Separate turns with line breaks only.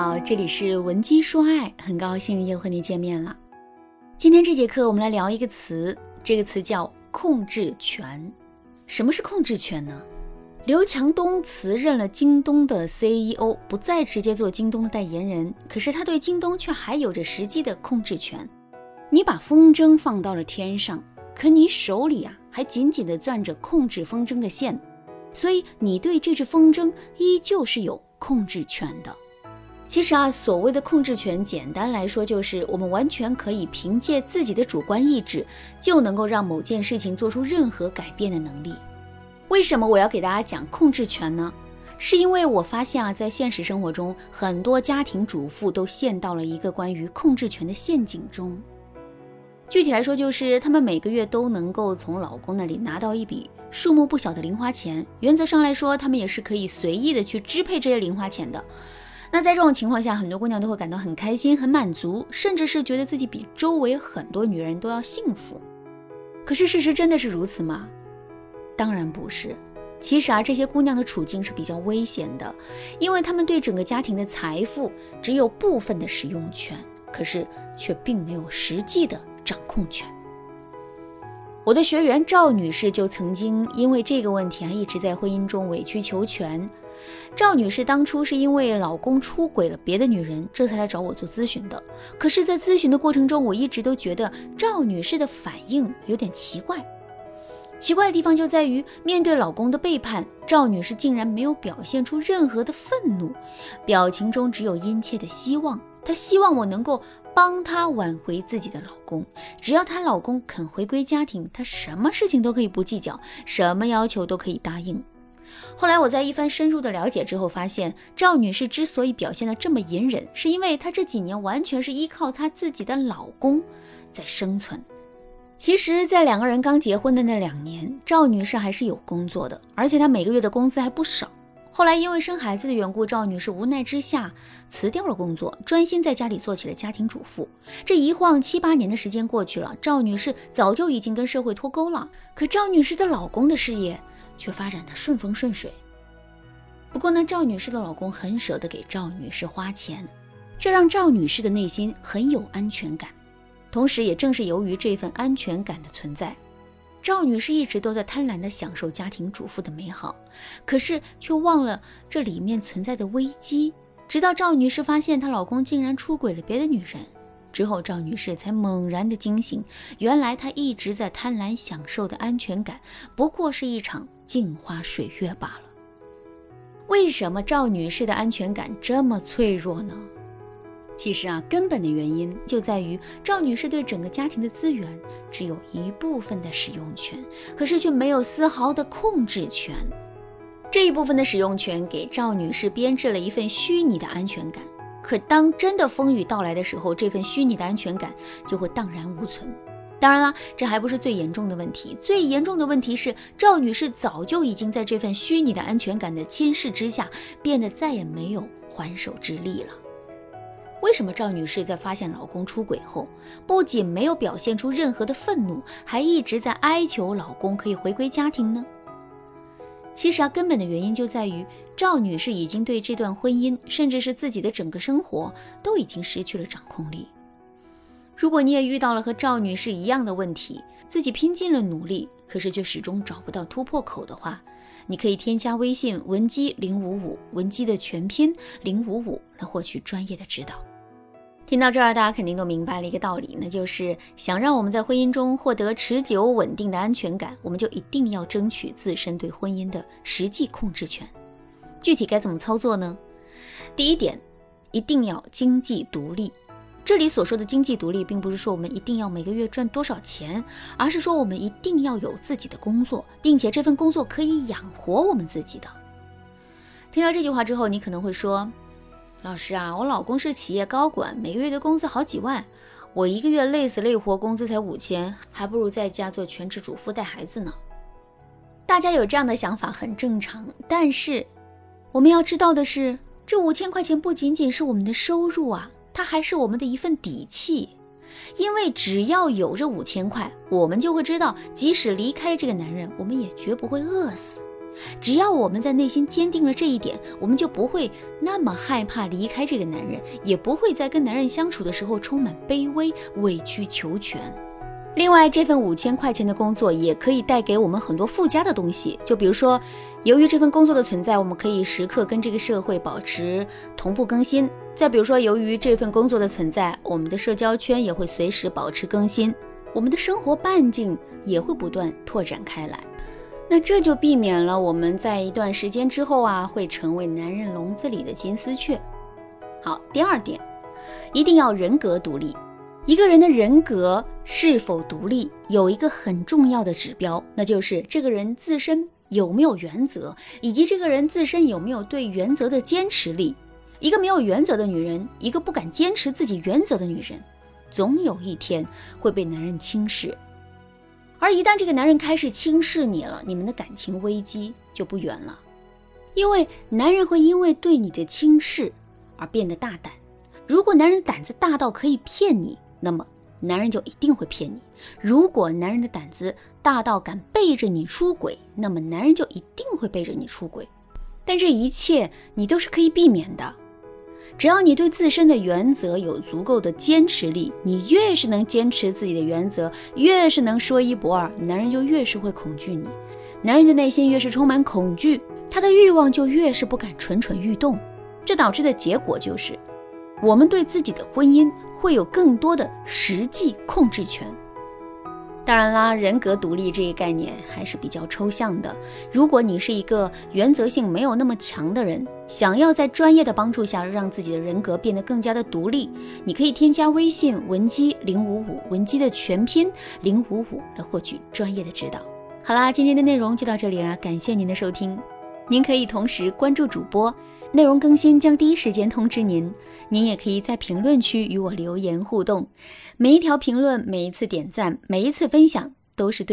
好，这里是文姬说爱，很高兴又和你见面了。今天这节课我们来聊一个词，这个词叫控制权。什么是控制权呢？刘强东辞任了京东的 CEO，不再直接做京东的代言人，可是他对京东却还有着实际的控制权。你把风筝放到了天上，可你手里啊还紧紧地攥着控制风筝的线，所以你对这只风筝依旧是有控制权的。其实啊，所谓的控制权，简单来说就是我们完全可以凭借自己的主观意志，就能够让某件事情做出任何改变的能力。为什么我要给大家讲控制权呢？是因为我发现啊，在现实生活中，很多家庭主妇都陷到了一个关于控制权的陷阱中。具体来说，就是她们每个月都能够从老公那里拿到一笔数目不小的零花钱，原则上来说，她们也是可以随意的去支配这些零花钱的。那在这种情况下，很多姑娘都会感到很开心、很满足，甚至是觉得自己比周围很多女人都要幸福。可是事实真的是如此吗？当然不是。其实啊，这些姑娘的处境是比较危险的，因为她们对整个家庭的财富只有部分的使用权，可是却并没有实际的掌控权。我的学员赵女士就曾经因为这个问题啊，一直在婚姻中委曲求全。赵女士当初是因为老公出轨了别的女人，这才来找我做咨询的。可是，在咨询的过程中，我一直都觉得赵女士的反应有点奇怪。奇怪的地方就在于，面对老公的背叛，赵女士竟然没有表现出任何的愤怒，表情中只有殷切的希望。她希望我能够帮她挽回自己的老公，只要她老公肯回归家庭，她什么事情都可以不计较，什么要求都可以答应。后来我在一番深入的了解之后，发现赵女士之所以表现的这么隐忍，是因为她这几年完全是依靠她自己的老公在生存。其实，在两个人刚结婚的那两年，赵女士还是有工作的，而且她每个月的工资还不少。后来因为生孩子的缘故，赵女士无奈之下辞掉了工作，专心在家里做起了家庭主妇。这一晃七八年的时间过去了，赵女士早就已经跟社会脱钩了。可赵女士的老公的事业。却发展的顺风顺水。不过呢，赵女士的老公很舍得给赵女士花钱，这让赵女士的内心很有安全感。同时，也正是由于这份安全感的存在，赵女士一直都在贪婪地享受家庭主妇的美好，可是却忘了这里面存在的危机。直到赵女士发现她老公竟然出轨了别的女人。之后，赵女士才猛然的惊醒，原来她一直在贪婪享受的安全感，不过是一场镜花水月罢了。为什么赵女士的安全感这么脆弱呢？其实啊，根本的原因就在于赵女士对整个家庭的资源只有一部分的使用权，可是却没有丝毫的控制权。这一部分的使用权给赵女士编织了一份虚拟的安全感。可当真的风雨到来的时候，这份虚拟的安全感就会荡然无存。当然了，这还不是最严重的问题，最严重的问题是赵女士早就已经在这份虚拟的安全感的侵蚀之下，变得再也没有还手之力了。为什么赵女士在发现老公出轨后，不仅没有表现出任何的愤怒，还一直在哀求老公可以回归家庭呢？其实啊，根本的原因就在于赵女士已经对这段婚姻，甚至是自己的整个生活，都已经失去了掌控力。如果你也遇到了和赵女士一样的问题，自己拼尽了努力，可是却始终找不到突破口的话，你可以添加微信文姬零五五，文姬的全拼零五五，来获取专业的指导。听到这儿，大家肯定都明白了一个道理，那就是想让我们在婚姻中获得持久稳定的安全感，我们就一定要争取自身对婚姻的实际控制权。具体该怎么操作呢？第一点，一定要经济独立。这里所说的经济独立，并不是说我们一定要每个月赚多少钱，而是说我们一定要有自己的工作，并且这份工作可以养活我们自己的。听到这句话之后，你可能会说。老师啊，我老公是企业高管，每个月的工资好几万，我一个月累死累活，工资才五千，还不如在家做全职主妇带孩子呢。大家有这样的想法很正常，但是我们要知道的是，这五千块钱不仅仅是我们的收入啊，它还是我们的一份底气。因为只要有这五千块，我们就会知道，即使离开了这个男人，我们也绝不会饿死。只要我们在内心坚定了这一点，我们就不会那么害怕离开这个男人，也不会在跟男人相处的时候充满卑微、委曲求全。另外，这份五千块钱的工作也可以带给我们很多附加的东西，就比如说，由于这份工作的存在，我们可以时刻跟这个社会保持同步更新；再比如说，由于这份工作的存在，我们的社交圈也会随时保持更新，我们的生活半径也会不断拓展开来。那这就避免了我们在一段时间之后啊，会成为男人笼子里的金丝雀。好，第二点，一定要人格独立。一个人的人格是否独立，有一个很重要的指标，那就是这个人自身有没有原则，以及这个人自身有没有对原则的坚持力。一个没有原则的女人，一个不敢坚持自己原则的女人，总有一天会被男人轻视。而一旦这个男人开始轻视你了，你们的感情危机就不远了，因为男人会因为对你的轻视而变得大胆。如果男人的胆子大到可以骗你，那么，男人就一定会骗你。如果男人的胆子大到敢背着你出轨，那么男人就一定会背着你出轨。但这一切你都是可以避免的，只要你对自身的原则有足够的坚持力。你越是能坚持自己的原则，越是能说一不二，男人就越是会恐惧你。男人的内心越是充满恐惧，他的欲望就越是不敢蠢蠢欲动。这导致的结果就是，我们对自己的婚姻。会有更多的实际控制权。当然啦，人格独立这一概念还是比较抽象的。如果你是一个原则性没有那么强的人，想要在专业的帮助下让自己的人格变得更加的独立，你可以添加微信文姬零五五，文姬的全拼零五五来获取专业的指导。好啦，今天的内容就到这里了，感谢您的收听。您可以同时关注主播，内容更新将第一时间通知您。您也可以在评论区与我留言互动，每一条评论、每一次点赞、每一次分享，都是对。